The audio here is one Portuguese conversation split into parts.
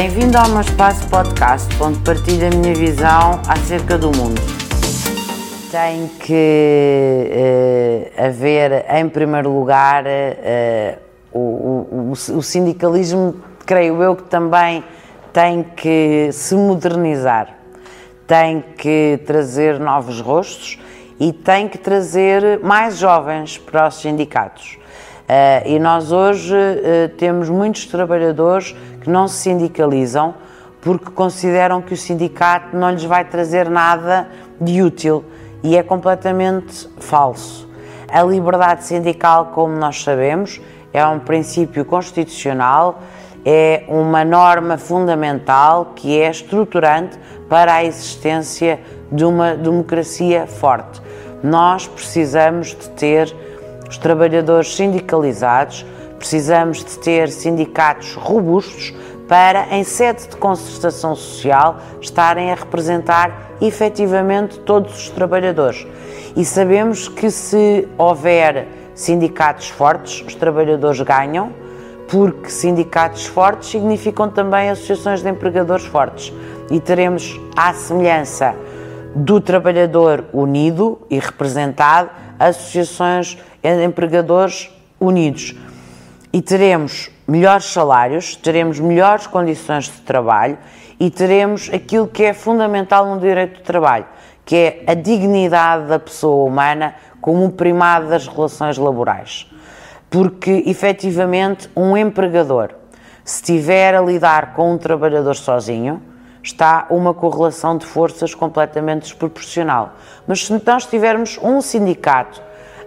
Bem-vindo ao meu espaço podcast, onde partilho a minha visão acerca do mundo. Tem que uh, haver, em primeiro lugar, uh, o, o, o sindicalismo, creio eu, que também tem que se modernizar, tem que trazer novos rostos e tem que trazer mais jovens para os sindicatos. Uh, e nós hoje uh, temos muitos trabalhadores que não se sindicalizam porque consideram que o sindicato não lhes vai trazer nada de útil e é completamente falso. A liberdade sindical, como nós sabemos, é um princípio constitucional, é uma norma fundamental que é estruturante para a existência de uma democracia forte. Nós precisamos de ter os trabalhadores sindicalizados, precisamos de ter sindicatos robustos para, em sede de concertação social, estarem a representar efetivamente todos os trabalhadores. E sabemos que se houver sindicatos fortes, os trabalhadores ganham, porque sindicatos fortes significam também associações de empregadores fortes. E teremos, à semelhança do trabalhador unido e representado, associações empregadores unidos. E teremos melhores salários, teremos melhores condições de trabalho e teremos aquilo que é fundamental no direito do trabalho, que é a dignidade da pessoa humana como primado das relações laborais. Porque, efetivamente, um empregador, se estiver a lidar com um trabalhador sozinho, está uma correlação de forças completamente desproporcional. Mas se nós tivermos um sindicato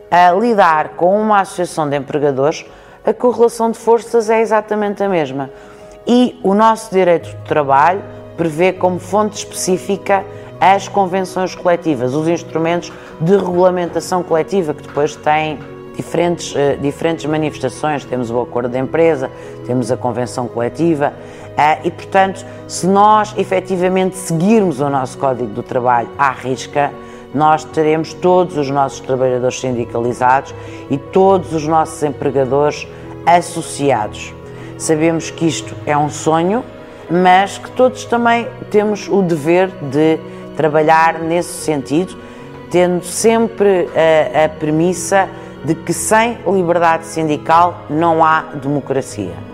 a lidar com uma associação de empregadores, a correlação de forças é exatamente a mesma. E o nosso direito de trabalho prevê como fonte específica as convenções coletivas, os instrumentos de regulamentação coletiva, que depois têm diferentes, uh, diferentes manifestações. Temos o acordo de empresa, temos a convenção coletiva, uh, e portanto, se nós efetivamente seguirmos o nosso Código do Trabalho à risca, nós teremos todos os nossos trabalhadores sindicalizados e todos os nossos empregadores associados. Sabemos que isto é um sonho, mas que todos também temos o dever de trabalhar nesse sentido, tendo sempre a, a premissa de que sem liberdade sindical não há democracia.